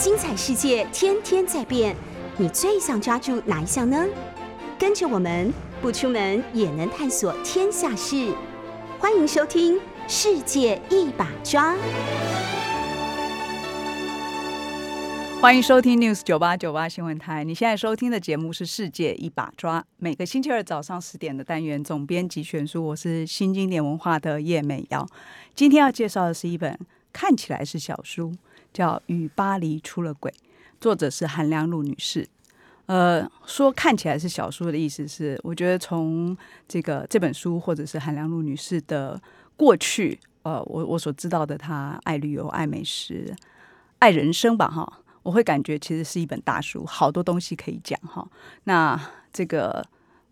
精彩世界天天在变，你最想抓住哪一项呢？跟着我们不出门也能探索天下事，欢迎收听《世界一把抓》。欢迎收听 News 九八九八新闻台。你现在收听的节目是《世界一把抓》，每个星期二早上十点的单元总编辑选书，我是新经典文化的叶美瑶。今天要介绍的是一本看起来是小书，叫《与巴黎出了轨》，作者是韩良露女士。呃，说看起来是小说的意思是，我觉得从这个这本书或者是韩良露女士的过去，呃，我我所知道的，她爱旅游、爱美食、爱人生吧，哈。我会感觉其实是一本大书，好多东西可以讲哈。那这个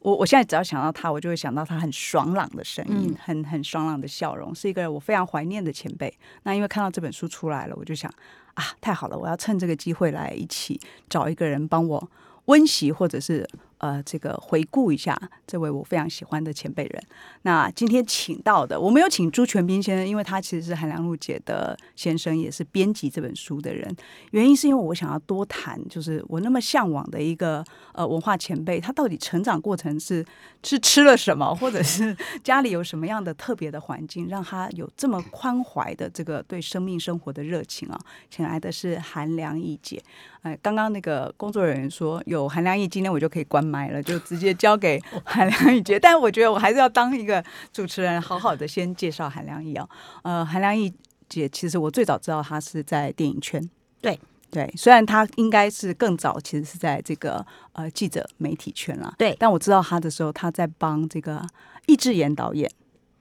我我现在只要想到他，我就会想到他很爽朗的声音，很很爽朗的笑容，是一个我非常怀念的前辈。那因为看到这本书出来了，我就想啊，太好了，我要趁这个机会来一起找一个人帮我温习，或者是。呃，这个回顾一下这位我非常喜欢的前辈人。那今天请到的，我没有请朱全斌先生，因为他其实是韩良露姐的先生，也是编辑这本书的人。原因是因为我想要多谈，就是我那么向往的一个呃文化前辈，他到底成长过程是是吃了什么，或者是 家里有什么样的特别的环境，让他有这么宽怀的这个对生命生活的热情啊？请来的是韩良义姐。哎，刚刚那个工作人员说有韩良义，今天我就可以关。买了就直接交给韩良义姐，但我觉得我还是要当一个主持人，好好的先介绍韩良义啊。呃，韩良义姐其实我最早知道她是在电影圈，对对，虽然她应该是更早，其实是在这个呃记者媒体圈了，对。但我知道她的时候，她在帮这个易智言导演。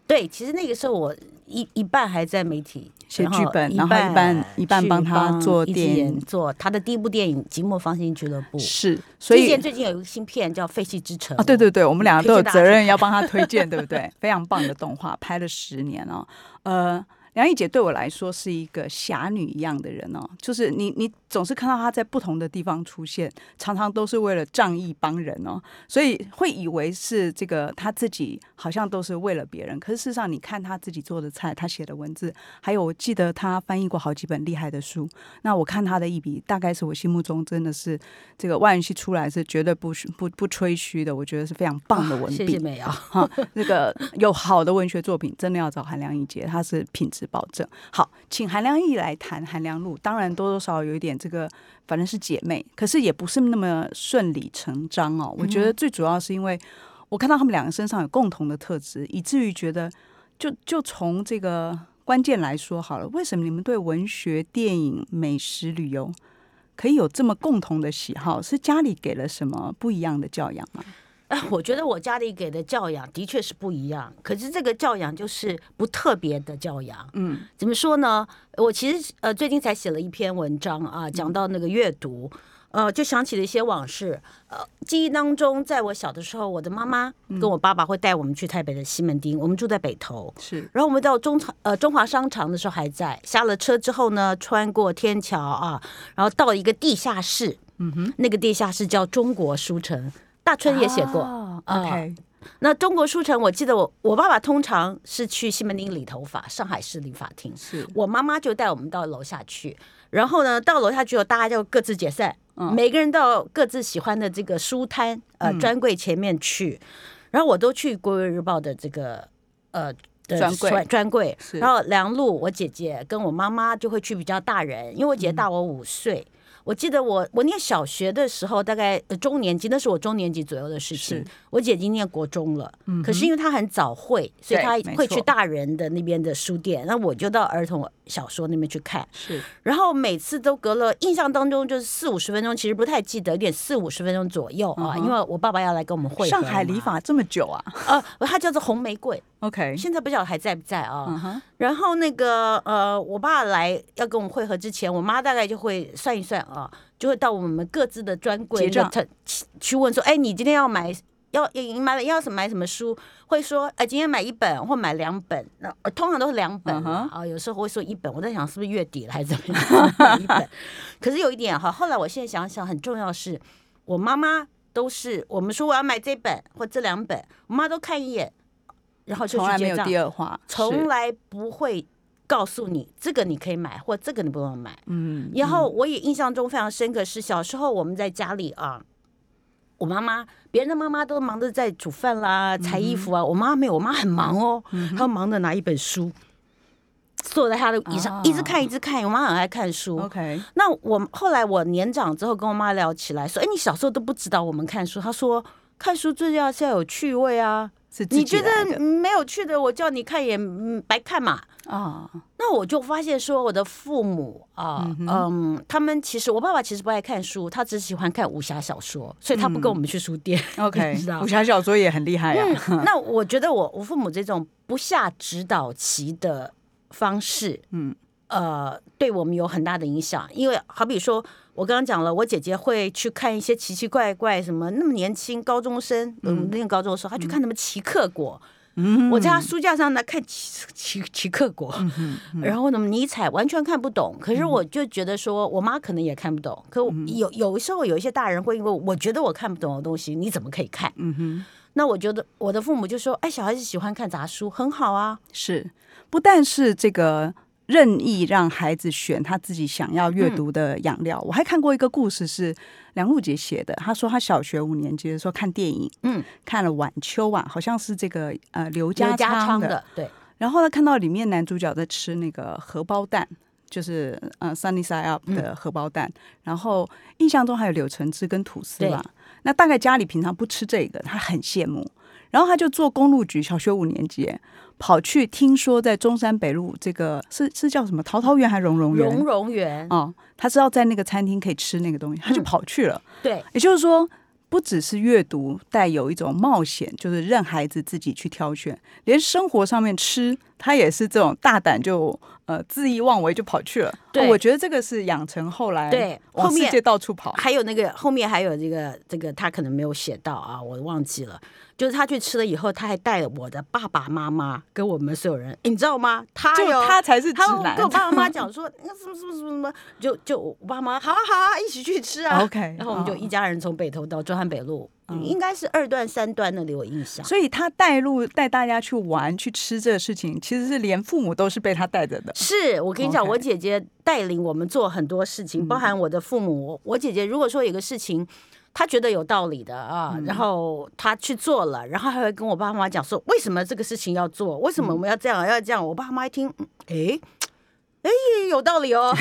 对，其实那个时候我一一半还在媒体写剧本，然后一半一半帮他做电影，做他的第一部电影《寂寞芳心俱乐部》。是，所以最近有一个新片叫《废弃之城》啊，对对对，我们两个都有责任要帮他推荐，对不对？非常棒的动画，拍了十年哦，呃。梁毅姐对我来说是一个侠女一样的人哦，就是你你总是看到他在不同的地方出现，常常都是为了仗义帮人哦，所以会以为是这个他自己好像都是为了别人，可是事实上你看他自己做的菜，他写的文字，还有我记得他翻译过好几本厉害的书，那我看他的一笔，大概是我心目中真的是这个万元熙出来是绝对不不不吹嘘的，我觉得是非常棒的文笔。谢谢美瑶 哈，那个有好的文学作品，真的要找韩良义姐，他是品质。保证好，请韩良义来谈韩良露。当然多多少少有一点这个，反正是姐妹，可是也不是那么顺理成章哦。我觉得最主要是因为我看到他们两个身上有共同的特质，以至于觉得，就就从这个关键来说好了，为什么你们对文学、电影、美食、旅游可以有这么共同的喜好？是家里给了什么不一样的教养吗？哎，我觉得我家里给的教养的确是不一样，可是这个教养就是不特别的教养。嗯，怎么说呢？我其实呃最近才写了一篇文章啊，讲到那个阅读，呃，就想起了一些往事。呃，记忆当中，在我小的时候，我的妈妈跟我爸爸会带我们去台北的西门町，我们住在北头。是，然后我们到中场呃中华商场的时候还在，下了车之后呢，穿过天桥啊，然后到一个地下室。嗯哼，那个地下室叫中国书城。大春也写过，OK。那中国书城，我记得我我爸爸通常是去西门町理头发，上海市理发厅。是。我妈妈就带我们到楼下去，然后呢，到楼下去后，大家就各自解散，每个人到各自喜欢的这个书摊呃专柜前面去，然后我都去《国语日报》的这个呃专柜。专柜，然后梁璐我姐姐跟我妈妈就会去比较大人，因为我姐姐大我五岁。我记得我我念小学的时候，大概中年级，那是我中年级左右的事情。我姐已经念国中了，可是因为她很早会，所以她会去大人的那边的书店，那我就到儿童小说那边去看。是，然后每次都隔了，印象当中就是四五十分钟，其实不太记得，有点四五十分钟左右啊，因为我爸爸要来跟我们会。上海理发这么久啊？呃，它叫做红玫瑰。OK，现在不晓得还在不在啊？然后那个呃，我爸来要跟我们会合之前，我妈大概就会算一算啊，就会到我们各自的专柜去去问说：“哎，你今天要买要要买要什买什么书？”会说：“哎，今天买一本或买两本。”那通常都是两本啊，有时候会说一本。我在想是不是月底了还是怎么样？一本。可是有一点哈，后来我现在想想，很重要是我妈妈都是我们说我要买这本或这两本，我妈都看一眼。然后从来没有第二话，从来不会告诉你这个你可以买，或这个你不用买。嗯，然后我也印象中非常深刻是小时候我们在家里啊，我妈妈别人的妈妈都忙着在煮饭啦、裁衣服啊，我妈没有，我妈很忙哦，她忙着拿一本书。坐在她的椅上，一直看，一直看。我妈很爱看书。OK，那我后来我年长之后跟我妈聊起来，说：“哎，你小时候都不知道我们看书。”她说：“看书最要是要有趣味啊，你觉得没有趣的，我叫你看也白看嘛。”啊，那我就发现说，我的父母啊，嗯，他们其实我爸爸其实不爱看书，他只喜欢看武侠小说，所以他不跟我们去书店。OK，武侠小说也很厉害呀。那我觉得我我父母这种不下指导棋的。方式，嗯，呃，对我们有很大的影响，因为好比说，我刚刚讲了，我姐姐会去看一些奇奇怪怪，什么那么年轻高中生，嗯，念高中的时候，她去看什么奇克果，嗯，我在她书架上呢看奇奇奇克果，然后呢尼采完全看不懂，可是我就觉得说，我妈可能也看不懂，可有有时候有一些大人会因为我觉得我看不懂的东西，你怎么可以看？嗯哼，那我觉得我的父母就说，哎，小孩子喜欢看杂书，很好啊，是。不但是这个任意让孩子选他自己想要阅读的养料，我还看过一个故事是梁璐杰写的。他说他小学五年级的时候看电影，嗯，看了《晚秋》啊，好像是这个呃刘家昌的，对。然后呢，看到里面男主角在吃那个荷包蛋，就是呃 Sunny Side Up 的荷包蛋。然后印象中还有柳橙汁跟吐司吧。那大概家里平常不吃这个，他很羡慕。然后他就做公路局，小学五年级。跑去听说在中山北路这个是是叫什么桃桃园还是蓉蓉园？荣荣园哦，他知道在那个餐厅可以吃那个东西，他就跑去了。对，也就是说，不只是阅读带有一种冒险，就是让孩子自己去挑选，连生活上面吃，他也是这种大胆就呃恣意妄为就跑去了。对，我觉得这个是养成后来对往世界到处跑。还有那个后面还有这个这个他可能没有写到啊，我忘记了。就是他去吃了以后，他还带了我的爸爸妈妈跟我们所有人，你知道吗？他就他才是直男。跟我爸爸妈妈讲说，那什么什么什么什么，就就我爸妈，好啊好啊，一起去吃啊。OK，然后我们就一家人从北头到中山北路，应该是二段三段那里有印象。所以他带路带大家去玩去吃这个事情，其实是连父母都是被他带着的。是我跟你讲，我姐姐带领我们做很多事情，包含我的父母。我姐姐如果说有个事情。他觉得有道理的啊，然后他去做了，然后还会跟我爸妈讲说，为什么这个事情要做？为什么我们要这样？要这样？我爸妈一听，哎。哎，有道理哦，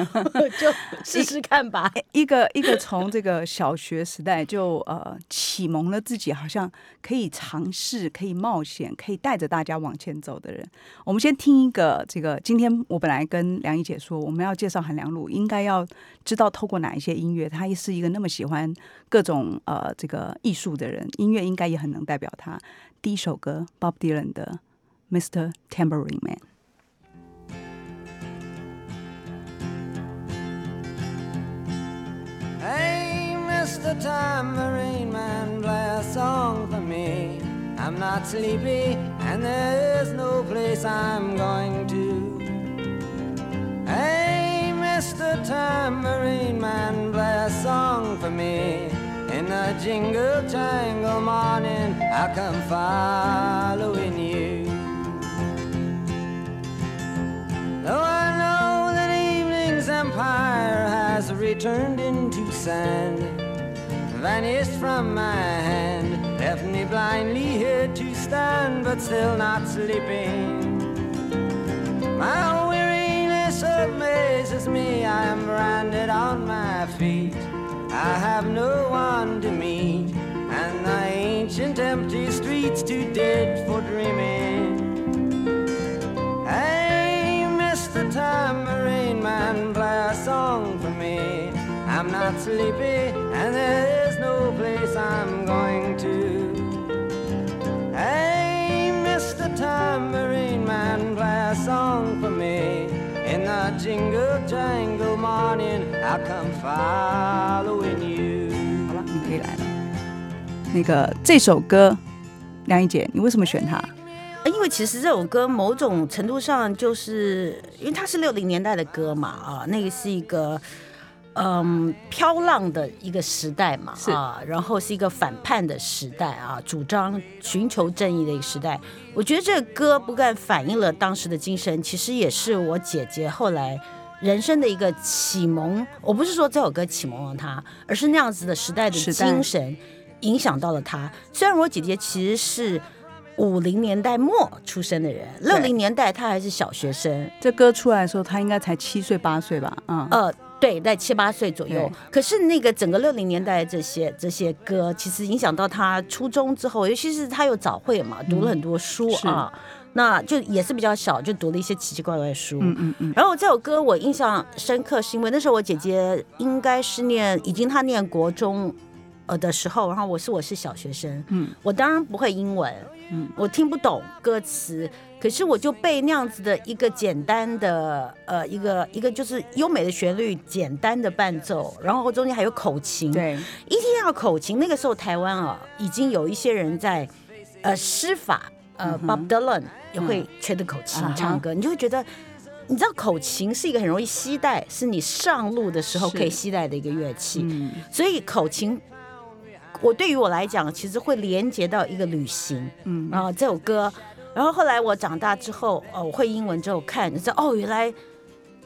就试试看吧。一个一个从这个小学时代就呃启蒙了自己，好像可以尝试、可以冒险、可以带着大家往前走的人。我们先听一个这个。今天我本来跟梁怡姐说，我们要介绍韩良露，应该要知道透过哪一些音乐。他也是一个那么喜欢各种呃这个艺术的人，音乐应该也很能代表他。第一首歌，Bob Dylan 的《Mr. Tambourine Man》。Hey, Mr. Tambourine Man, play a song for me. I'm not sleepy, and there is no place I'm going to. Hey, Mr. Tambourine Man, play a song for me. In the jingle jangle morning, I'll come following you. Though I know that evening's empire has returned into sand, vanished from my hand, left me blindly here to stand, but still not sleeping. My weariness amazes me, I am branded on my feet. I have no one to meet, and the ancient empty streets too dead for dreaming. Hey, Mr. Tambourine I'm not sleepy, and there is no place I'm going to. Hey, Mr. Tambourine Man, play a song for me. In the jingle jangle morning, I'll come following you. 好了，你可以来了。那个这首歌，梁一姐，你为什么选它？因为其实这首歌某种程度上就是因为它是六零年代的歌嘛，啊，那个是一个。嗯，飘浪的一个时代嘛，是啊，然后是一个反叛的时代啊，主张寻求正义的一个时代。我觉得这个歌不但反映了当时的精神，其实也是我姐姐后来人生的一个启蒙。我不是说这首歌启蒙了她，而是那样子的时代的精神影响到了她。虽然我姐姐其实是五零年代末出生的人，六零年代她还是小学生，这歌出来的时候，她应该才七岁八岁吧？嗯，呃，对，在七八岁左右。可是那个整个六零年代这些这些歌，其实影响到他初中之后，尤其是他有早会嘛，读了很多书是。啊。那就也是比较小，就读了一些奇奇怪怪的书。嗯嗯嗯，然后这首歌我印象深刻，是因为那时候我姐姐应该是念，已经她念国中呃的时候，然后我是我是小学生，嗯，我当然不会英文，嗯，我听不懂歌词，可是我就被那样子的一个简单的呃一个一个就是优美的旋律，简单的伴奏，然后中间还有口琴，，对，一定要口琴，那个时候台湾啊已经有一些人在呃施法，呃、Bob Dylan 也会吹的口琴唱歌，你就会觉得。你知道口琴是一个很容易携带，是你上路的时候可以携带的一个乐器，嗯，所以口琴，我对于我来讲，其实会连接到一个旅行，嗯。然后这首歌，然后后来我长大之后，哦，我会英文之后看，你知道，哦，原来，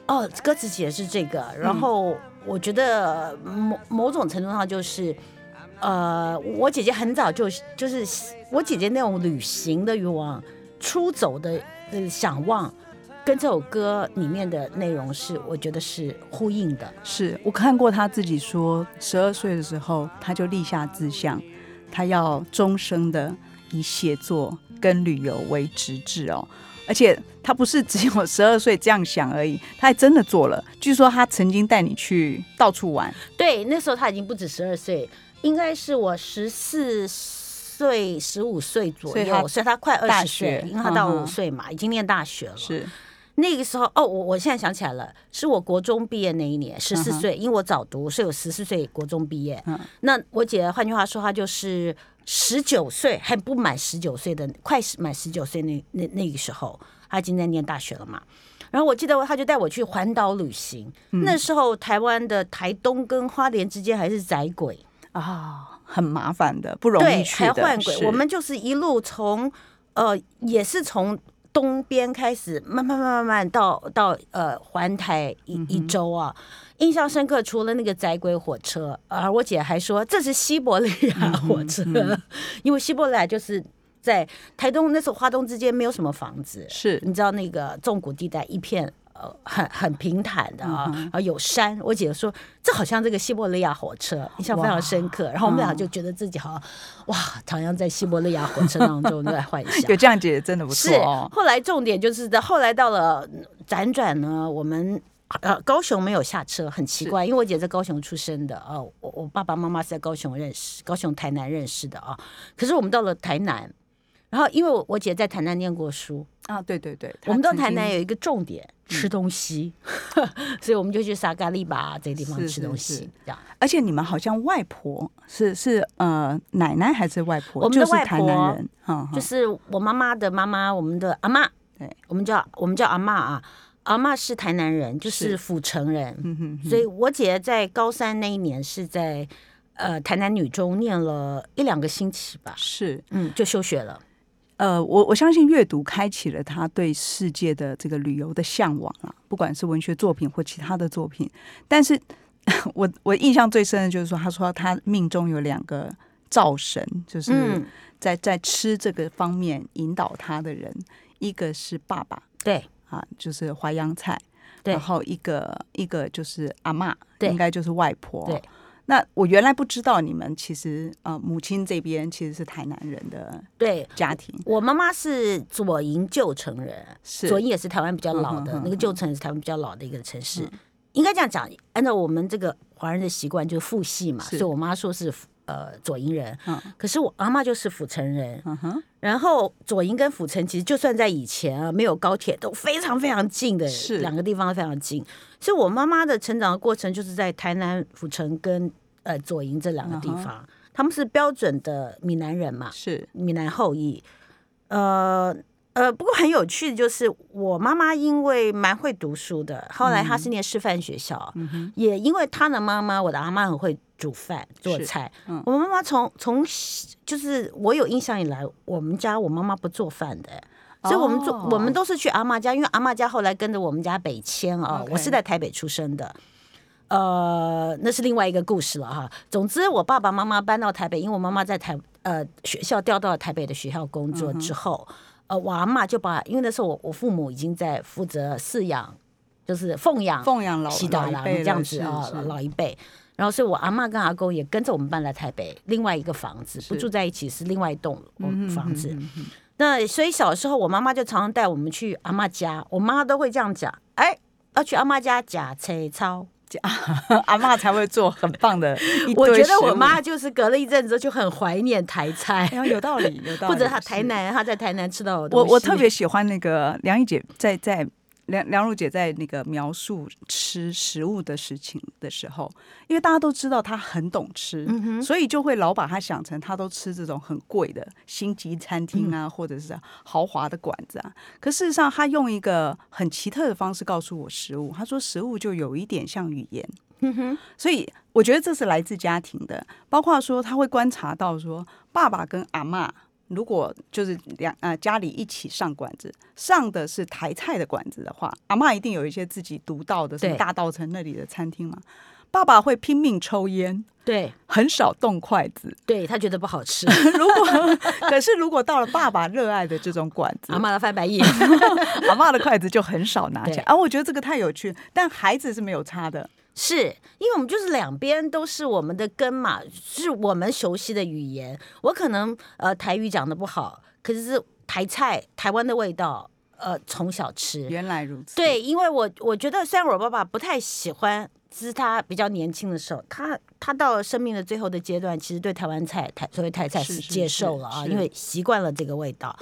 哦，歌词写的是这个，然后我觉得某某种程度上就是，呃，我姐姐很早就就是我姐姐那种旅行的欲望、出走的的想望，跟这首歌里面的内容是，我觉得是呼应的。是我看过他自己说，十二岁的时候他就立下志向，他要终生的以写作跟旅游为直至哦。而且他不是只有十二岁这样想而已，他还真的做了。据说他曾经带你去到处玩，对，那时候他已经不止十二岁，应该是我十四岁、十五岁左右，所以他快二十岁，因为他到五岁嘛，已经念大学了。是那个时候，哦，我我现在想起来了，是我国中毕业那一年，十四岁，因为我早读，所以我十四岁国中毕业。嗯那我姐，换句话说，她就是十九岁，还不满十九岁的，快满十九岁那那那个时候，他已经在念大学了嘛。然后我记得他就带我去环岛旅行，嗯那时候台湾的台东跟花莲之间还是窄轨，啊，很麻烦的，不容，易去的。还换轨。我们就是一路从呃，也是从东边开始，慢慢慢慢慢到到呃环台一一周啊。印象深刻，除了那个窄轨火车，而我姐还说这是西伯利亚火车，因为西伯利亚就是在台东那时候花东之间没有什么房子，是。你知道那个纵谷地带一片呃很很平坦的啊，嗯然后有山。我姐说这好像这个西伯利亚火车，印象非常深刻。然后我们俩就觉得自己好像哇，好像在西伯利亚火车当中在幻想。有这样姐姐真的不错哦。后来重点就是在后来到了嗯辗转呢，我们。呃，高雄没有下车，很奇怪，因为我姐在高雄出生的啊，我我爸爸妈妈是在高雄认识，高雄台南认识的啊。可是我们到了台南，然后因为我我姐在台南念过书，啊，对对对，我们到台南有一个重点，吃东西，所以我们就去沙嘎利巴这个地方吃东西是，这样。而且你们好像外婆是是呃奶奶还是外婆？我们的外就是台南婆人，就是我妈妈的妈妈，我们的阿妈，对，我们叫我们叫阿妈啊，阿妈是台南人，就是是。府城人，嗯哼哼。所以我姐在高三那一年是在呃台南女中念了一两个星期吧，是。嗯，就休学了。呃，我我相信阅读开启了他对世界的这个旅游的向往啊，不管是文学作品或其他的作品。但是 我我印象最深的就是说，他说他命中有两个灶神，就是嗯，在在吃这个方面引导他的人，一个是爸爸对啊，就是淮扬菜，对然后一个一个就是阿嬷，对应该就是外婆。对那我原来不知道你们其实呃母亲这边其实是台南人的对。家庭，我妈妈是左营旧城人，是左营也是台湾比较老的、那个旧城，也是台湾比较老的一个城市。应该这样讲，按照我们这个华人的习惯，就是父系嘛，所以我妈说是呃左营人，嗯可是我阿妈就是府城人。嗯哼，然后左营跟府城其实就算在以前啊，没有高铁都非常非常近的，是两个地方非常近。所以我妈妈的成长的过程就是在台南府城跟呃左营这两个地嗯方，他们是标准的闽南人嘛，是闽南后裔。呃呃，不过很有趣的就是，我妈妈因为蛮会读书的，后来她是念师范学校，也因为她的妈妈，我的阿妈很会煮饭做菜。我妈妈从从就是我有印象以来，我们家我妈妈不做饭的，所以我们做我们都是去阿妈家，因为阿妈家后来跟着我们家北迁啊，我是在台北出生的。呃，那是另外一个故事了哈。总之，我爸爸妈妈搬到台北，因为我妈妈在台呃学校调到了台北的学校工作之后。呃，我阿妈就把，因为那时候我我父母已经在负责饲养，就是奉养奉养老老一辈这样子啊，老一辈。然后，所以我阿妈跟阿公也跟着我们搬来台北，另外一个房子不住在一起，是另外一栋房子。那所以小时候，我妈妈就常常带我们去阿妈家，我妈都会这样讲：哎，要去阿妈家假车操。阿妈才会做很棒的。我觉得我妈就是隔了一阵子就很怀念台菜，有道理，有道理。或者她台南，她在台南吃到我，我特别喜欢那个梁毅姐在在。梁梁茹姐在那个描述吃食物的事情的时候，因为大家都知道她很懂吃，所以就会老把她想成她都吃这种很贵的星级餐厅啊，或者是豪华的馆子啊。可事实上，她用一个很奇特的方式告诉我食物。她说食物就有一点像语言，所以我觉得这是来自家庭的，包括说他会观察到说爸爸跟阿妈。如果就是两呃家里一起上馆子，上的是台菜的馆子的话，阿妈一定有一些自己独到的，什么大道城那里的餐厅嘛。爸爸会拼命抽烟，对，很少动筷子，对他觉得不好吃。如果可是如果到了爸爸热爱的这种馆子，阿妈的翻白眼，阿妈的筷子就很少拿起来。啊，我觉得这个太有趣，但孩子是没有差的。是因为我们就是两边都是我们的根嘛，是我们熟悉的语言。我可能呃台语讲的不好，可是是台菜台湾的味道，呃从小吃。原来如此。对，因为我我觉得虽然我爸爸不太喜欢，只是他比较年轻的时候，他他到了生命的最后的阶段，其实对台湾菜台所谓台菜是接受了啊，因为习惯了这个味道。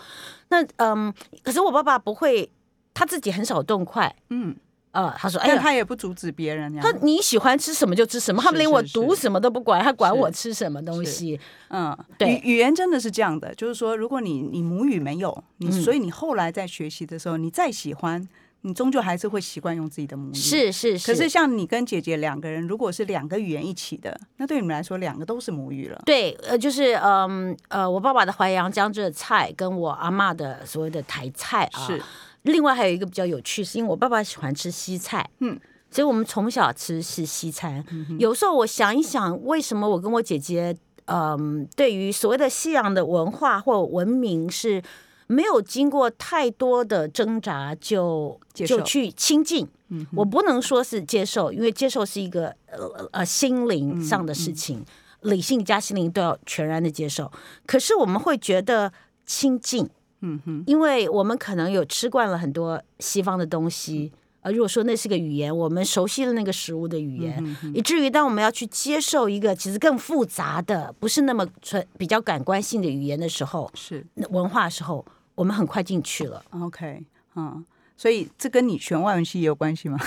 那嗯，可是我爸爸不会，他自己很少动筷，嗯。呃，他说，哎，他也不阻止别人。他你喜欢吃什么就吃什么，他们连我读什么都不管，他管我吃什么东西。嗯，对，语言真的是这样的，就是说，如果你你母语没有，你所以你后来在学习的时候，你再喜欢，你终究还是会习惯用自己的母语。是是是。可是像你跟姐姐两个人，如果是两个语言一起的，那对你们来说，两个都是母语了。对，呃，就是嗯呃，我爸爸的淮扬江浙菜，跟我阿妈的所谓的台菜啊。是。另外还有一个比较有趣，是因为我爸爸喜欢吃西菜，嗯，所以我们从小吃是西餐。有时候我想一想，为什么我跟我姐姐，嗯，对于所谓的西洋的文化或文明是没有经过太多的挣扎就就去亲近？嗯，我不能说是接受，因为接受是一个呃呃心灵上的事情，理性加心灵都要全然的接受。可是我们会觉得亲近。嗯哼，因为我们可能有吃惯了很多西方的东西，呃，如果说那是个语言，我们熟悉了那个食物的语言，以至于当我们要去接受一个其实更复杂的、不是那么纯比较感官性的语言的时候，是文化的时候，我们很快进去了。OK，嗯，所以这跟你选外文系也有关系吗？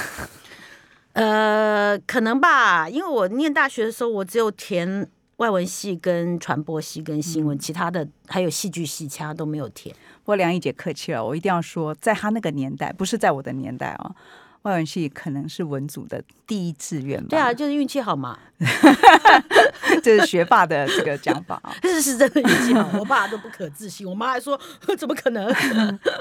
呃，可能吧，因为我念大学的时候，我只有填。外文系跟传播系跟新闻，其他的还有戏剧系，其他都没有填。不过梁一姐客气了，我一定要说，在她那个年代，不是在我的年代啊。外文系可能是文组的第一志愿吧？对啊，就是运气好嘛。这是学霸的这个讲法啊。是是真的运气好，我爸都不可置信，我妈还说 怎么可能？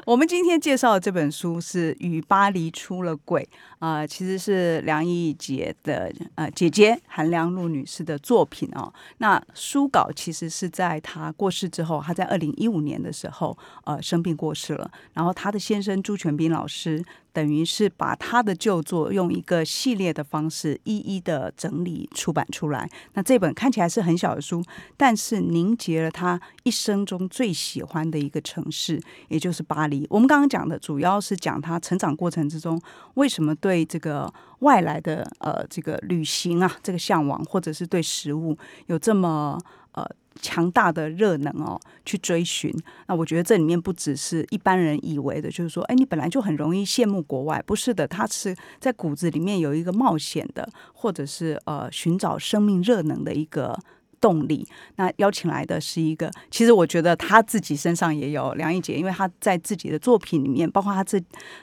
我们今天介绍的这本书是《与巴黎出了轨》啊，其实是梁毅杰的呃姐姐韩良露女士的作品哦。那书稿其实是在她过世之后，她在二零一五年的时候呃生病过世了，然后她的先生朱全斌老师。等于是把他的旧作用一个系列的方式一一的整理出版出来。那这本看起来是很小的书，但是凝结了他一生中最喜欢的一个城市，也就是巴黎。我们刚刚讲的主要是讲他成长过程之中为什么对对这个外来的呃这个旅行啊这个向往，或者是对食物有这么呃。强大的热能哦，去追寻。那我觉得这里面不只是一般人以为的，就是说，哎，你本来就很容易羡慕国外，不是的，他是在骨子里面有一个冒险的，或者是呃寻找生命热能的一个动力。那邀请来的是一个，其实我觉得他自己身上也有梁一杰，因为他在自己的作品里面，包括他这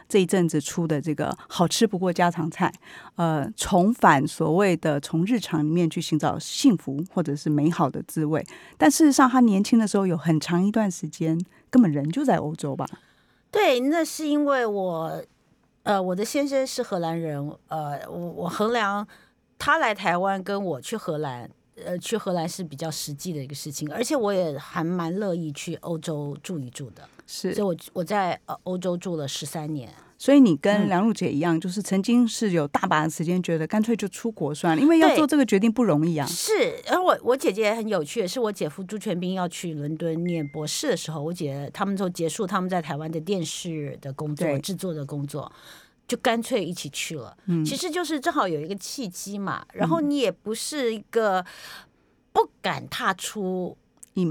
这一阵子出的这个“好吃不过家常菜”，呃，重返所谓的从日常里面去寻找幸福或者是美好的滋味。但事实上，他年轻的时候有很长一段时间根本人就在欧洲吧？对，那是因为我。呃，我的先生是荷兰人，呃，我我衡量他来台湾跟我去荷兰，呃，去荷兰是比较实际的一个事情，而且我也还蛮乐意去欧洲住一住的，是，所以我我在呃欧洲住了十三年。所以你跟梁璐姐一样，就是曾经是有大把的时间，觉得干脆就出国算了，因为要做这个决定不容易啊。是，然后我我姐姐很有趣，是我姐夫朱全斌要去伦敦念博士的时候，我姐他们就结束他们在台湾的电视的工作、制作的工作，就干脆一起去了。嗯，其实就是正好有一个契机嘛。然后你也不是一个不敢踏出。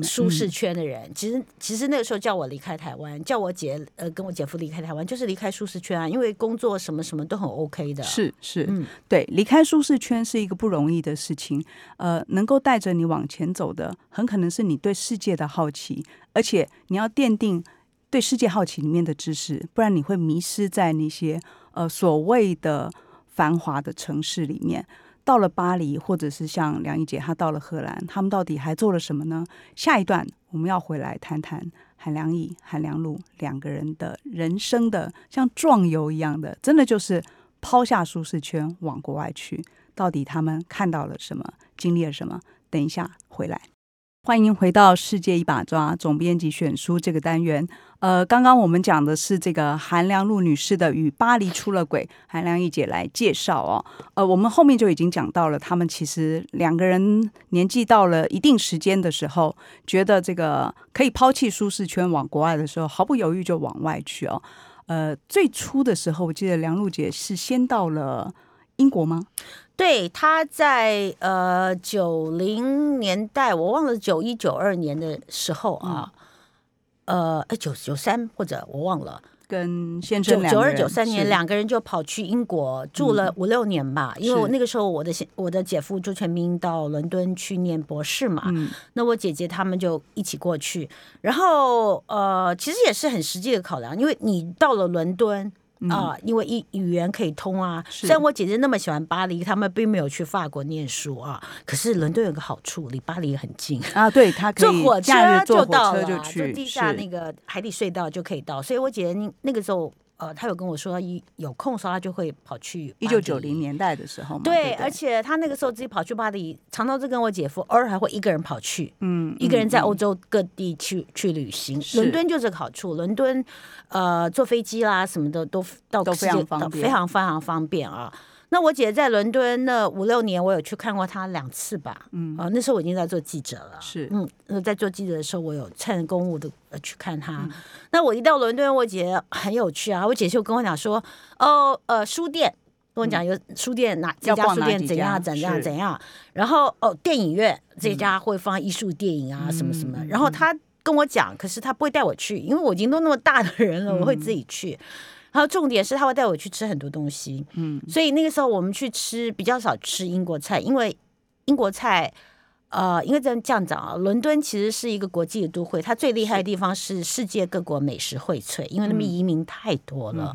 舒适圈的人，其实其实那个时候叫我离开台湾，叫我姐呃跟我姐夫离开台湾，就是离开舒适圈啊，因为工作什么什么都很 OK 的。是是，嗯，对，离开舒适圈是一个不容易的事情。呃，能够带着你往前走的，很可能是你对世界的好奇，而且你要奠定对世界好奇里面的知识，不然你会迷失在那些呃所谓的繁华的城市里面。到了巴黎，或者是像梁一姐她到了荷兰，他们到底还做了什么呢？下一段我们要回来谈谈韩良义、韩良露两个人的人生的像壮游一样的，真的就是抛下舒适圈往国外去。到底他们看到了什么，经历了什么？等一下回来。欢迎回到《世界一把抓》总编辑选书这个单元。呃，刚刚我们讲的是这个韩良露女士的《与巴黎出了轨》，韩良一姐来介绍哦。呃，我们后面就已经讲到了，他们其实两个人年纪到了一定时间的时候，觉得这个可以抛弃舒适圈往国外的时候，毫不犹豫就往外去哦。呃，最初的时候，我记得梁璐姐是先到了英国吗？对，他在呃九零年代，我忘了九一九二年的时候啊，呃，九九三或者我忘了，跟先生九二九三年两个人就跑去英国住了五六年吧，因为我那个时候我的我的姐夫朱全斌到伦敦去念博士嘛，那我姐姐他们就一起过去，然后呃，其实也是很实际的考量，因为你到了伦敦。啊，因为语语言可以通啊。虽然我姐姐那么喜欢巴黎，他们并没有去法国念书啊。可是伦敦有个好处，离巴黎很近 啊。对，他坐火车就到了，就地下那个海底隧道就可以到。所以我姐姐那个时候。呃，他有跟我说，一有空的时候他就会跑去。一九九零年代的时候嘛。对，而且他那个时候自己跑去巴黎，常常是跟我姐夫，偶尔还会一个人跑去。嗯，一个人在欧洲各地去去旅行。伦敦就是个好处，伦敦呃坐飞机啦什么的都到都非常方便，非常非常方便啊。那我姐在伦敦那五六年，我有去看过她两次吧。嗯，啊，那时候我已经在做记者了。是，嗯，在做记者的时候，我有趁公务的去看她。那我一到伦敦，我姐很有趣啊。我姐就跟我讲说，哦，呃，书店跟我讲有书店哪这家书店怎样怎样怎样。然后哦，电影院这家会放艺术电影啊什么什么。然后她跟我讲，可是她不会带我去，因为我已经都那么大的人了，我会自己去。然后重点是他会带我去吃很多东西，嗯，所以那个时候我们去吃比较少吃英国菜，因为英国菜，呃，因为这样讲啊，伦敦其实是一个国际的都会，它最厉害的地方是世界各国美食荟萃，因为那边移民太多了。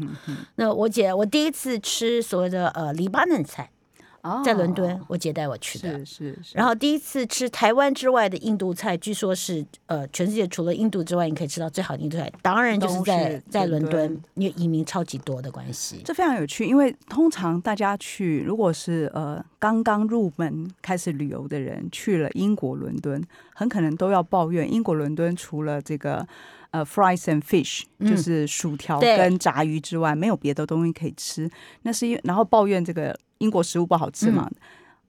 那我姐，我第一次吃所谓的呃黎巴嫩菜。在伦敦，我姐带我去的，是是是。然后第一次吃台湾之外的印度菜，据说是呃，全世界除了印度之外，你可以吃到最好的印度菜，当然就是在在伦敦，因为移民超级多的关系。这非常有趣，因为通常大家去，如果是呃刚刚入门开始旅游的人去了英国伦敦，很可能都要抱怨英国伦敦除了这个呃 fries and fish，就是薯条跟炸鱼之外，没有别的东西可以吃。那是因为然后抱怨这个。英国食物不好吃嘛？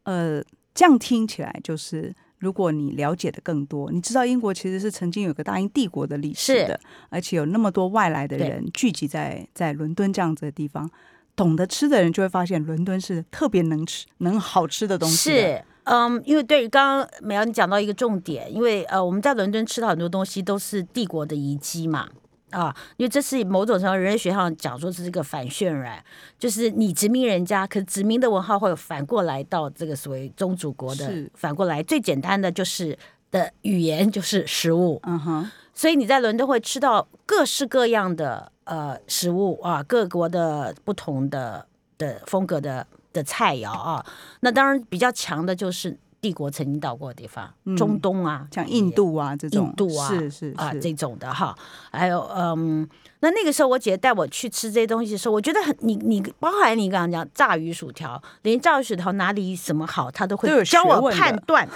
呃，这样听起来就是，如果你了解的更多，你知道英国其实是曾经有个大英帝国的历史的，而且有那么多外来的人聚集在在伦敦这样子的地方，懂得吃的人就会发现伦敦是特别能吃、能好吃的东西。是，嗯，因为对于刚刚美瑶你讲到一个重点，因为呃，我们在伦敦吃到很多东西都是帝国的遗迹嘛。啊，因为这是某种程度人类学上讲说是这个反渲染，就是你殖民人家，可是殖民的文化会反过来到这个所谓宗主国的，反过来最简单的就是的语言就是食物，嗯哼，所以你在伦敦会吃到各式各样的呃食物啊，各国的不同的的风格的的菜肴啊，那当然比较强的就是。帝国曾经到过的地方，中东啊，像印度啊这种，印度啊是是啊这种的哈，还有嗯，那那个时候我姐带我去吃这些东西的时候，我觉得很你你包含你刚刚讲炸鱼薯条，连炸鱼薯条哪里什么好，他都会教我判断。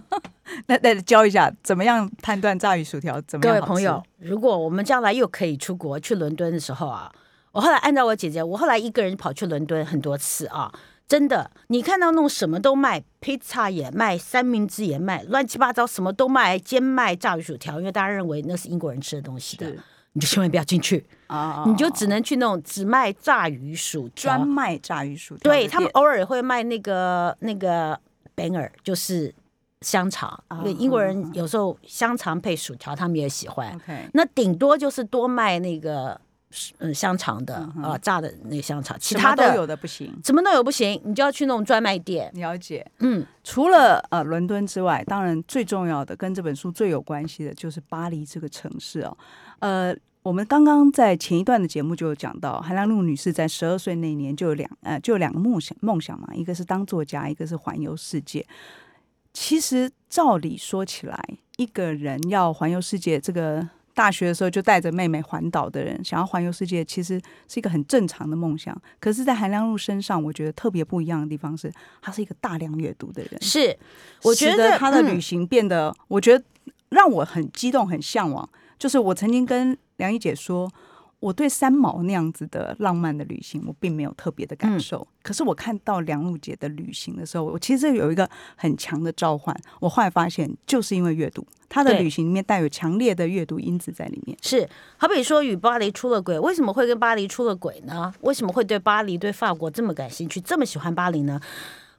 那那教一下怎么样判断炸鱼薯条怎么样？各位朋友，如果我们将来又可以出国去伦敦的时候啊，我后来按照我姐姐，我后来一个人跑去伦敦很多次啊。真的，你看到那种什么都卖，披萨也卖，三明治也卖，乱七八糟什么都卖，兼卖炸鱼薯条，因为大家认为那是英国人吃的东西的，你就千万不要进去啊！你就只能去那种只卖炸鱼薯条，专卖炸鱼薯条。对他们偶尔会卖那个那个 banger，就是香肠，因为英国人有时候香肠配薯条，他们也喜欢。那顶多就是多卖那个。嗯，香肠的啊，炸的那个香肠，其他的都有的不行，什么都有不行，你就要去那种专卖店。了解，嗯，除了呃伦敦之外，当然最重要的跟这本书最有关系的就是巴黎这个城市哦。呃，我们刚刚在前一段的节目就有讲到，韩良露女士在十二岁那年就有两呃就有两个梦想梦想嘛，一个是当作家，一个是环游世界。其实照理说起来，一个人要环游世界，这个。大学的时候就带着妹妹环岛的人，想要环游世界，其实是一个很正常的梦想。可是，在韩良露身上，我觉得特别不一样的地方是，他是一个大量阅读的人。是，我觉得他的旅行变得，我觉得让我很激动、很向往。就是我曾经跟梁一姐说。我对三毛那样子的浪漫的旅行，我并没有特别的感受。可是我看到梁璐姐的旅行的时候，我其实有一个很强的召唤。我后来发现，就是因为阅读，她的旅行里面带有强烈的阅读因子在里面。是，好比说与巴黎出了轨，为什么会跟巴黎出了轨呢？为什么会对巴黎、对法国这么感兴趣，这么喜欢巴黎呢？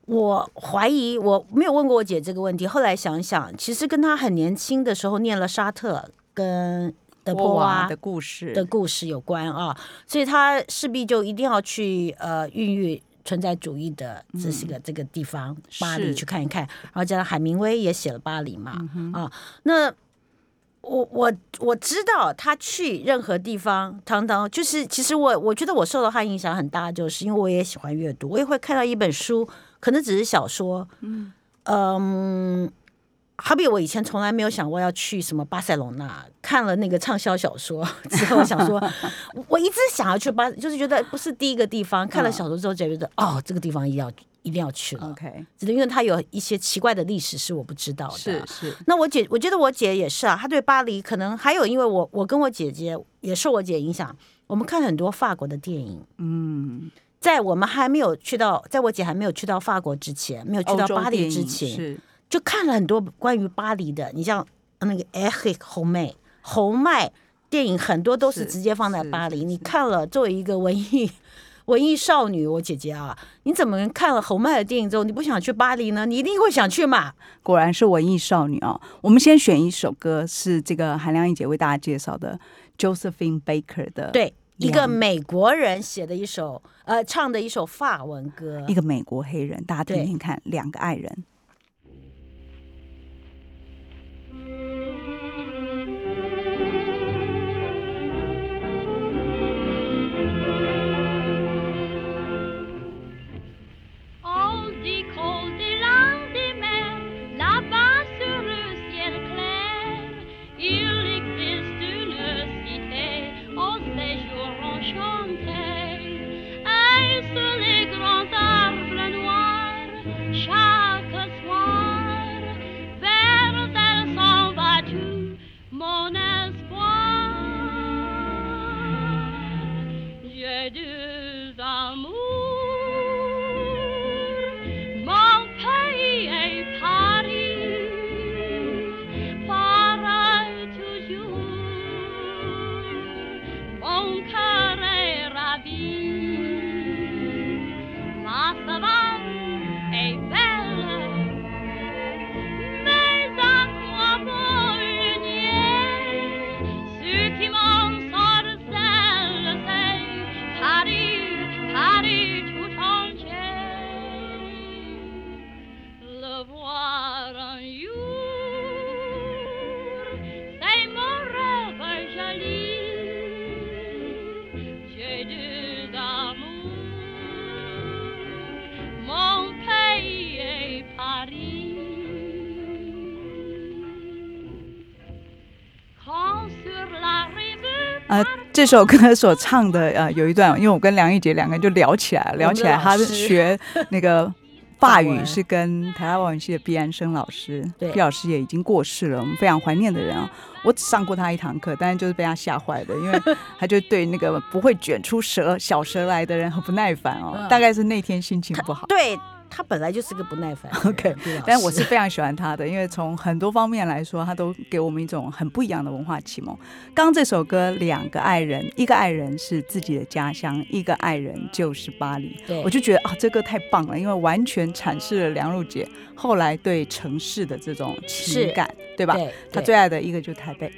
我怀疑我没有问过我姐这个问题。后来想想，其实跟她很年轻的时候念了沙特跟。的波娃的故事的故事有关啊，所以他势必就一定要去呃孕育存在主义的这是个这个地方巴黎去看一看，然后加上海明威也写了巴黎嘛啊，那我我我知道他去任何地方，堂堂就是其实我我觉得我受到他影响很大，就是因为我也喜欢阅读，我也会看到一本书，可能只是小说，嗯。嗯。好比我以前从来没有想过要去什么巴塞隆纳，看了那个畅销小说之后，想说，我一直想要去巴，就是觉得不是第一个地方。看了小说之后，就觉得哦，这个地方一定要一定要去了。OK，只是因为它有一些奇怪的历史是我不知道的。是是。那我姐，我觉得我姐也是啊，她对巴黎可能还有，因为我我跟我姐姐也受我姐影响，我们看很多法国的电影。嗯，在我们还没有去到，在我姐还没有去到法国之前，没有去到巴黎之前。是。就看了很多关于巴黎的，你像那个 Eric 红麦红麦电影，很多都是直接放在巴黎。你看了作为一个文艺 文艺少女，我姐姐啊，你怎么看了红麦的电影之后，你不想去巴黎呢？你一定会想去嘛？果然是文艺少女啊！我们先选一首歌，是这个韩亮一姐为大家介绍的 Josephine Baker 的，对，一个美国人写的一首呃唱的一首法文歌，一个美国黑人，大家听听看，两个爱人。这首歌所唱的呃有一段，因为我跟梁玉杰两个人就聊起来，聊起来，他是学那个法语，是跟台湾外文系的毕安生老师，毕老师也已经过世了，我们非常怀念的人啊。我只上过他一堂课，但是就是被他吓坏的，因为他就对那个不会卷出蛇小蛇来的人很不耐烦哦，大概是那天心情不好。对。他本来就是个不耐烦，OK，但我是非常喜欢他的，因为从很多方面来说，他都给我们一种很不一样的文化启蒙。刚这首歌，两个爱人，一个爱人是自己的家乡，一个爱人就是巴黎。对我就觉得啊，这歌太棒了，因为完全阐释了梁璐姐后来对城市的这种情感，对吧？他最爱的一个就是台北，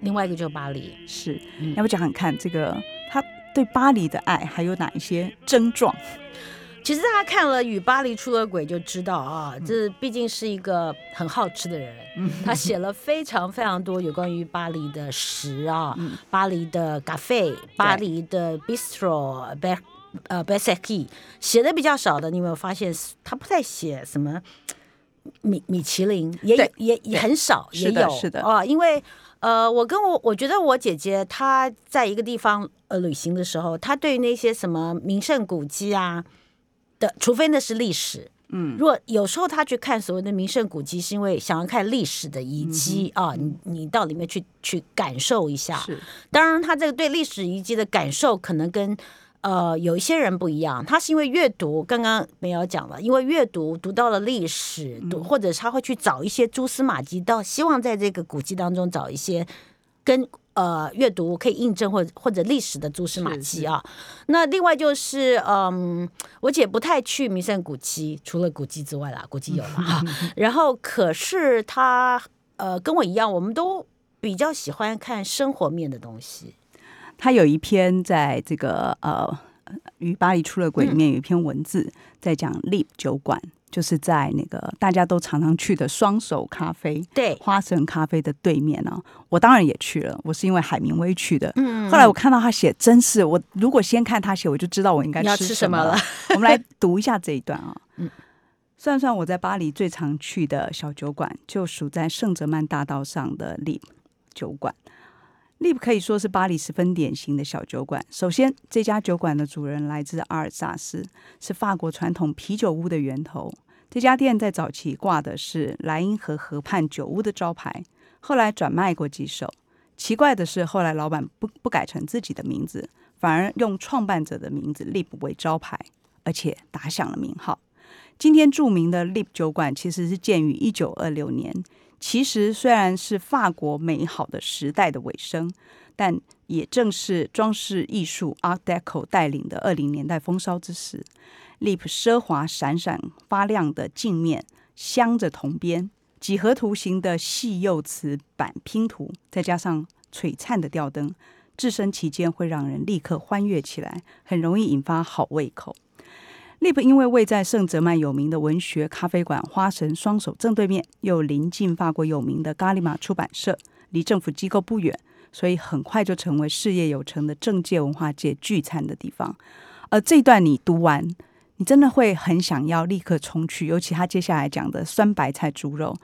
另外一个就是巴黎。是，要不讲讲看这个他对巴黎的爱还有哪一些症状？其实大家看了《与巴黎出了轨》就知道啊，这毕竟是一个很好吃的人，他写了非常非常多有关于巴黎的食啊，巴黎的咖啡，巴黎的 bistro，贝呃 b e s e k i 写的比较少的，你有没有发现他不太写什么米米其林，也也也很少，也有。是的。啊，因为呃，我跟我我觉得我姐姐她在一个地方呃旅行的时候，她对那些什么名胜古迹啊。的，除非那是历史，嗯，如果有时候他去看所谓的名胜古迹，是因为想要看历史的遗迹啊，你你到里面去去感受一下。是，当然他这个对历史遗迹的感受可能跟呃有一些人不一样，他是因为阅读，刚刚没有讲了，因为阅读读到了历史，读或者他会去找一些蛛丝马迹，到希望在这个古迹当中找一些跟。呃，阅读可以印证或或者历史的蛛丝马迹啊。那另外就是，嗯，我姐不太去名胜古迹，除了古迹之外啦，古迹有嘛。然后，可是她呃跟我一样，我们都比较喜欢看生活面的东西。她有一篇在这个呃与巴黎出了轨里面有一篇文字，在讲 Lip 酒馆。就是在那个大家都常常去的双手咖啡，对花神咖啡的对面呢。我当然也去了，我是因为海明威去的。嗯，后来我看到他写，真是我如果先看他写，我就知道我应该吃什么了。我们来读一下这一段啊。嗯，算算我在巴黎最常去的小酒馆，就属在圣泽曼大道上的利酒馆。利可以说是巴黎十分典型的小酒馆。首先，这家酒馆的主人来自阿尔萨斯，是法国传统啤酒屋的源头。这家店在早期挂的是莱茵河河畔酒屋的招牌，后来转卖过几手。奇怪的是，后来老板不不改成自己的名字，反而用创办者的名字 “Lip” 为招牌，而且打响了名号。今天著名的 Lip 酒馆其实是建于一九二六年。其实虽然是法国美好的时代的尾声，但也正是装饰艺术 Art Deco 带领的二零年代风骚之时。Lip 奢华、闪闪发亮的镜面，镶着铜边，几何图形的细釉瓷板拼图，再加上璀璨的吊灯，置身其间会让人立刻欢悦起来，很容易引发好胃口。Lip 因为位在圣泽曼有名的文学咖啡馆花神双手正对面，又临近法国有名的咖利玛出版社，离政府机构不远，所以很快就成为事业有成的政界文化界聚餐的地方。而这段你读完。你真的会很想要立刻冲去，尤其他接下来讲的酸白菜猪肉、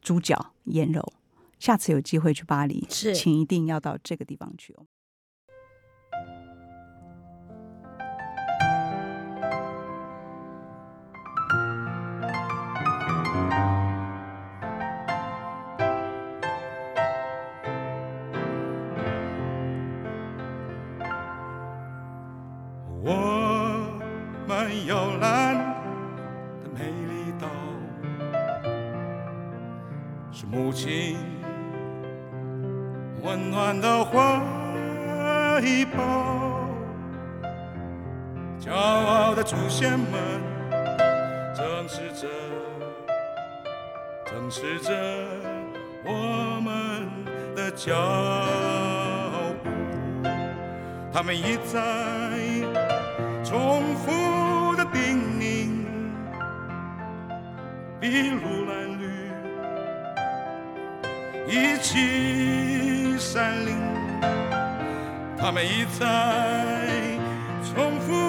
猪脚、腌肉。下次有机会去巴黎，是，请一定要到这个地方去哦。母亲温暖的怀抱。骄傲的祖先们，正视着，正视着我们的脚步，他们一再重复的。叮咛，筚路来，一起山林，他们一再重复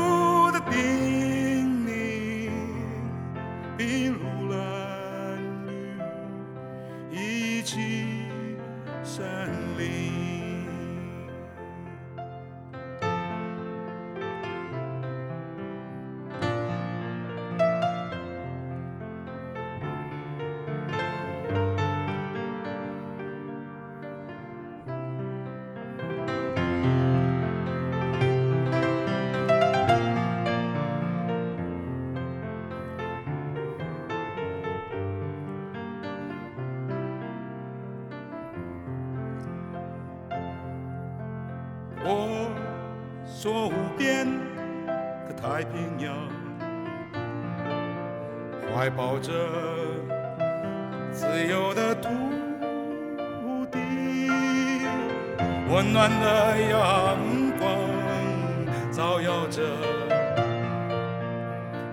温暖的阳光照耀着，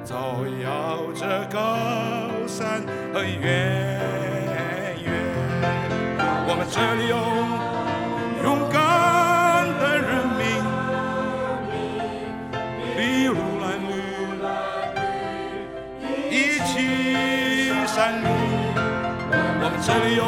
照耀着高山和原野。我们这里有勇敢的人民，筚路蓝缕，一起山路。我们这里有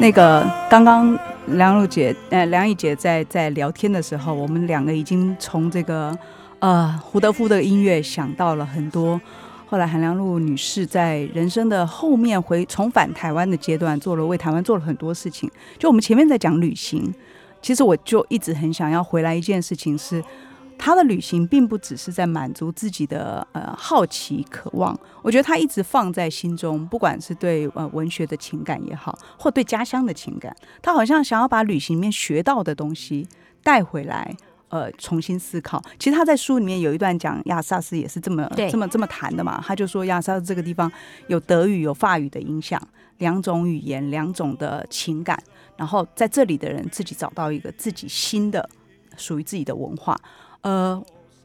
那个刚刚梁璐姐，呃，梁毅姐在在聊天的时候，我们两个已经从这个呃胡德夫的音乐想到了很多。后来韩良露女士在人生的后面回重返台湾的阶段，做了为台湾做了很多事情。就我们前面在讲旅行，其实我就一直很想要回来一件事情是。他的旅行并不只是在满足自己的呃好奇渴望，我觉得他一直放在心中，不管是对呃文学的情感也好，或对家乡的情感，他好像想要把旅行里面学到的东西带回来，呃，重新思考。其实他在书里面有一段讲亚萨斯也是这么这么这么谈的嘛，他就说亚萨斯这个地方有德语有法语的影响，两种语言两种的情感，然后在这里的人自己找到一个自己新的属于自己的文化。呃，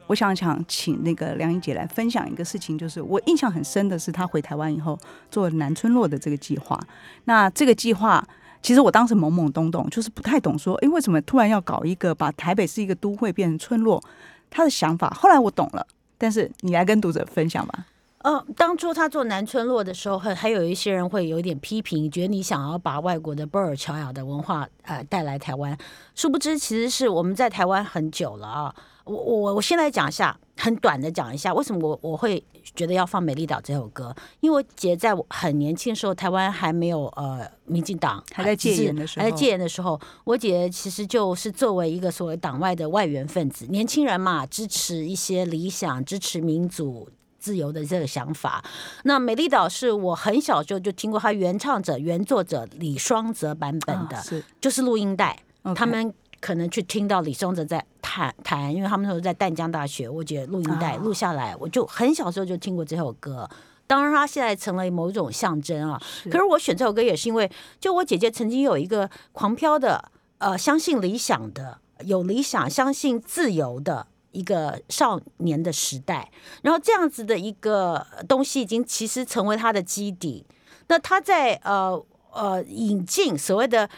我想想请那个梁英姐来分享一个事情，就是我印象很深的是，她回台湾以后做南村落的这个计划。那这个计划，其实我当时懵懵懂懂，就是不太懂，说，哎，为什么突然要搞一个把台北是一个都会变成村落？他的想法，后来我懂了。但是你来跟读者分享吧。呃，当初他做南村落的时候，还还有一些人会有点批评，觉得你想要把外国的波尔乔亚的文化呃带来台湾，殊不知其实是我们在台湾很久了啊。我我我先来讲一下，很短的讲一下，为什么我我会觉得要放《美丽岛》这首歌？因为我姐在我很年轻的时候，台湾还没有呃民进党还在戒严的时候，还在戒严的时候，我姐其实就是作为一个所谓党外的外援分子，年轻人嘛，支持一些理想，支持民主自由的这个想法。那《美丽岛》是我很小时候就听过，他原唱者、原作者李双泽版本的，是就是录音带他们。可能去听到李双泽在弹弹，因为他们那时候在淡江大学，我觉得录音带啊录下来，我就很小时候就听过这首歌。当然，它现在成了某种象征啊。可是我选这首歌也是因为，就我姐姐曾经有一个狂飘的，呃，相信理想的，有理想、相信自由的一个少年的时代。然后这样子的一个东西，已经其实成为他的基底。那他在呃呃引进所谓的。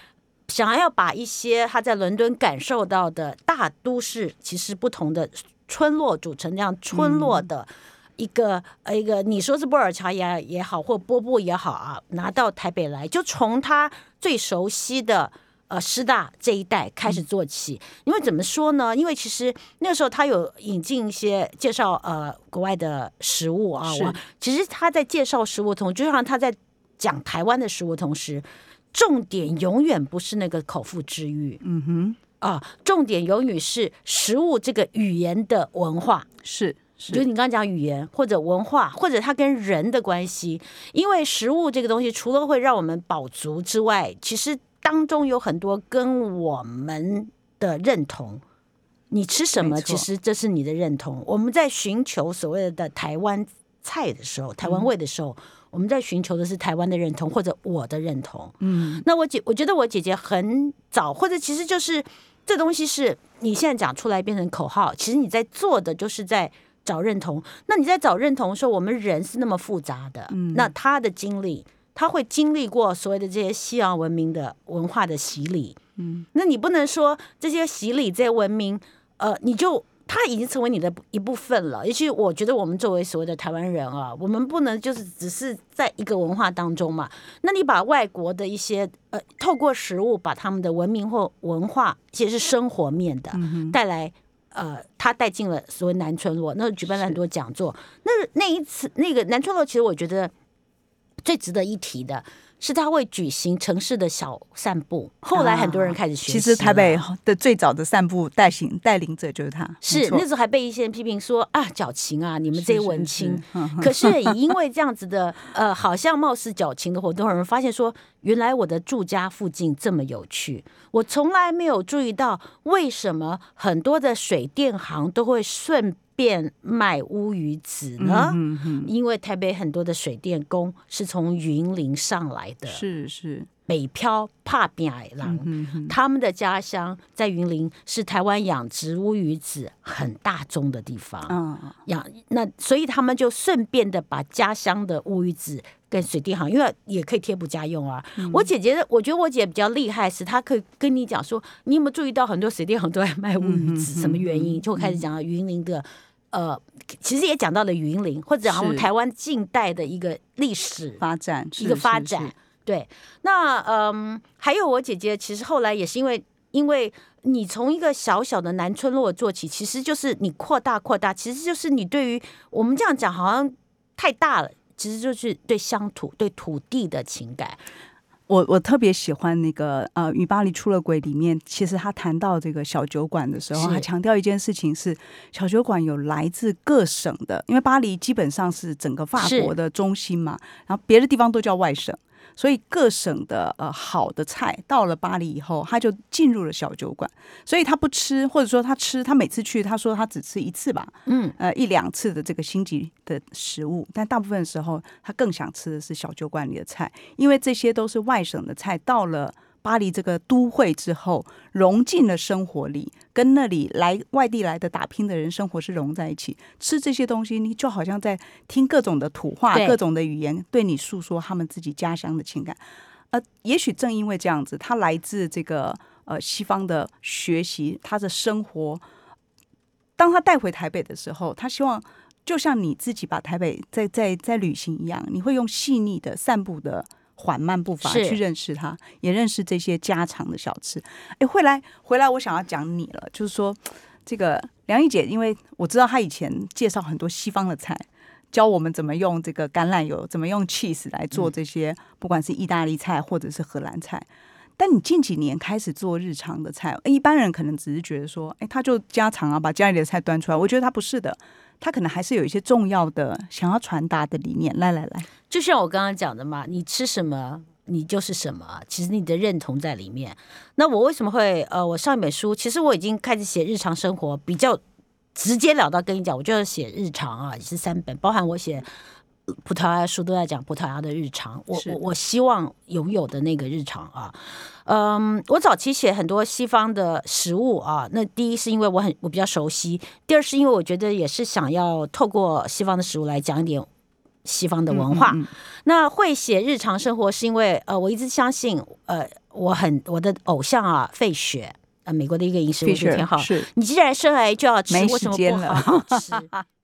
想要把一些他在伦敦感受到的大都市，其实不同的村落组成这样村落的一个、呃一个，你说是波尔乔亚也好，或波波也好啊，拿到台北来，就从他最熟悉的呃师大这一代开始做起。因为怎么说呢？因为其实那个时候他有引进一些介绍呃国外的食物啊，是我其实他在介绍食物同，就像他在讲台湾的食物同时。重点永远不是那个口腹之欲，嗯哼，啊，重点永远是食物这个语言的文化，是就是你刚刚讲语言或者文化，或者它跟人的关系。因为食物这个东西，除了会让我们饱足之外，其实当中有很多跟我们的认同。你吃什么，其实这是你的认同。我们在寻求所谓的台湾菜的时候，台湾味的时候，我们在寻求的是台湾的认同或者我的认同。嗯，那我姐，我觉得我姐姐很早，或者其实就是这东西是你现在讲出来变成口号，其实你在做的就是在找认同。那你在找认同的时候，我们人是那么复杂的，嗯那他的经历，他会经历过所谓的这些西洋文明的文化的洗礼，嗯，那你不能说这些洗礼、这些文明，呃，你就。它已经成为你的一部分了，尤其我觉得我们作为所谓的台湾人啊，我们不能就是只是在一个文化当中嘛。那你把外国的一些呃，透过食物把他们的文明或文化，其实是生活面的带来，呃，他带进了所谓南村落，那举办了很多讲座。那那一次那个南村落，其实我觉得最值得一提的是他会举行城市的小散步。后来很多人开始学。其实台北的最早的散步带行带领者就是他。是那时候还被一些人批评说啊矫情啊，你们这些文青。可是也 因为这样子的呃，好像貌似矫情的活动，有人发现说，原来我的住家附近这么有趣。我从来没有注意到为什么很多的水电行都会顺。变卖乌鱼子呢？因为台北很多的水电工是从云林上来的，是是北漂怕变矮狼，他们的家乡在云林，是台湾养殖乌鱼子很大宗的地方。嗯，养那所以他们就顺便的把家乡的乌鱼子跟水电行，因为也可以贴补家用啊。我姐姐，我觉得我姐比较厉害，是她可以跟你讲说，你有没有注意到很多水电行都在卖乌鱼子？什么原因？就开始讲到云林的。呃，其实也讲到了云林，或者我们台湾近代的一个历史发展，一个发展。对，那嗯，还有我姐姐，其实后来也是因为，因为你从一个小小的南村落做起，其实就是你扩大扩大，其实就是你对于我们这样讲好像太大了，其实就是对乡土、对土地的情感。我我特别喜欢那个呃，与巴黎出了轨里面，其实他谈到这个小酒馆的时候，他强调一件事情是，小酒馆有来自各省的，因为巴黎基本上是整个法国的中心嘛，然后别的地方都叫外省。所以各省的呃好的菜到了巴黎以后，他就进入了小酒馆。所以他不吃，或者说他吃，他每次去他说他只吃一次吧，嗯，呃一两次的这个星级的食物，但大部分的时候他更想吃的是小酒馆里的菜，因为这些都是外省的菜到了。巴黎这个都会之后融进了生活里，跟那里来外地来的打拼的人生活是融在一起。吃这些东西，你就好像在听各种的土话、各种的语言，对你诉说他们自己家乡的情感。呃，也许正因为这样子，他来自这个呃西方的学习，他的生活，当他带回台北的时候，他希望就像你自己把台北在在在旅行一样，你会用细腻的散步的。缓慢步伐去认识他，也认识这些家常的小吃。哎，回来回来，我想要讲你了，就是说这个梁毅姐，因为我知道她以前介绍很多西方的菜，教我们怎么用这个橄榄油，怎么用 cheese 来做这些，不管是意大利菜或者是荷兰菜。但你近几年开始做日常的菜，一般人可能只是觉得说，哎，他就家常啊，把家里的菜端出来。我觉得他不是的。他可能还是有一些重要的想要传达的理念。来来来，就像我刚刚讲的嘛，你吃什么，你就是什么。其实你的认同在里面。那我为什么会呃，我上一本书，其实我已经开始写日常生活，比较直截了当跟你讲，我就要写日常啊，也是三本，包含我写葡萄牙书都在讲葡萄牙的日常。我我我希望拥有的那个日常啊。嗯，我早期写很多西方的食物啊，那第一是因为我很我比较熟悉，第二是因为我觉得也是想要透过西方的食物来讲一点西方的文化。那会写日常生活是因为呃，我一直相信呃，我很我的偶像啊，费雪，呃，美国的一个饮食我觉得挺好。是，你既然生来就要吃，为什么不好好吃？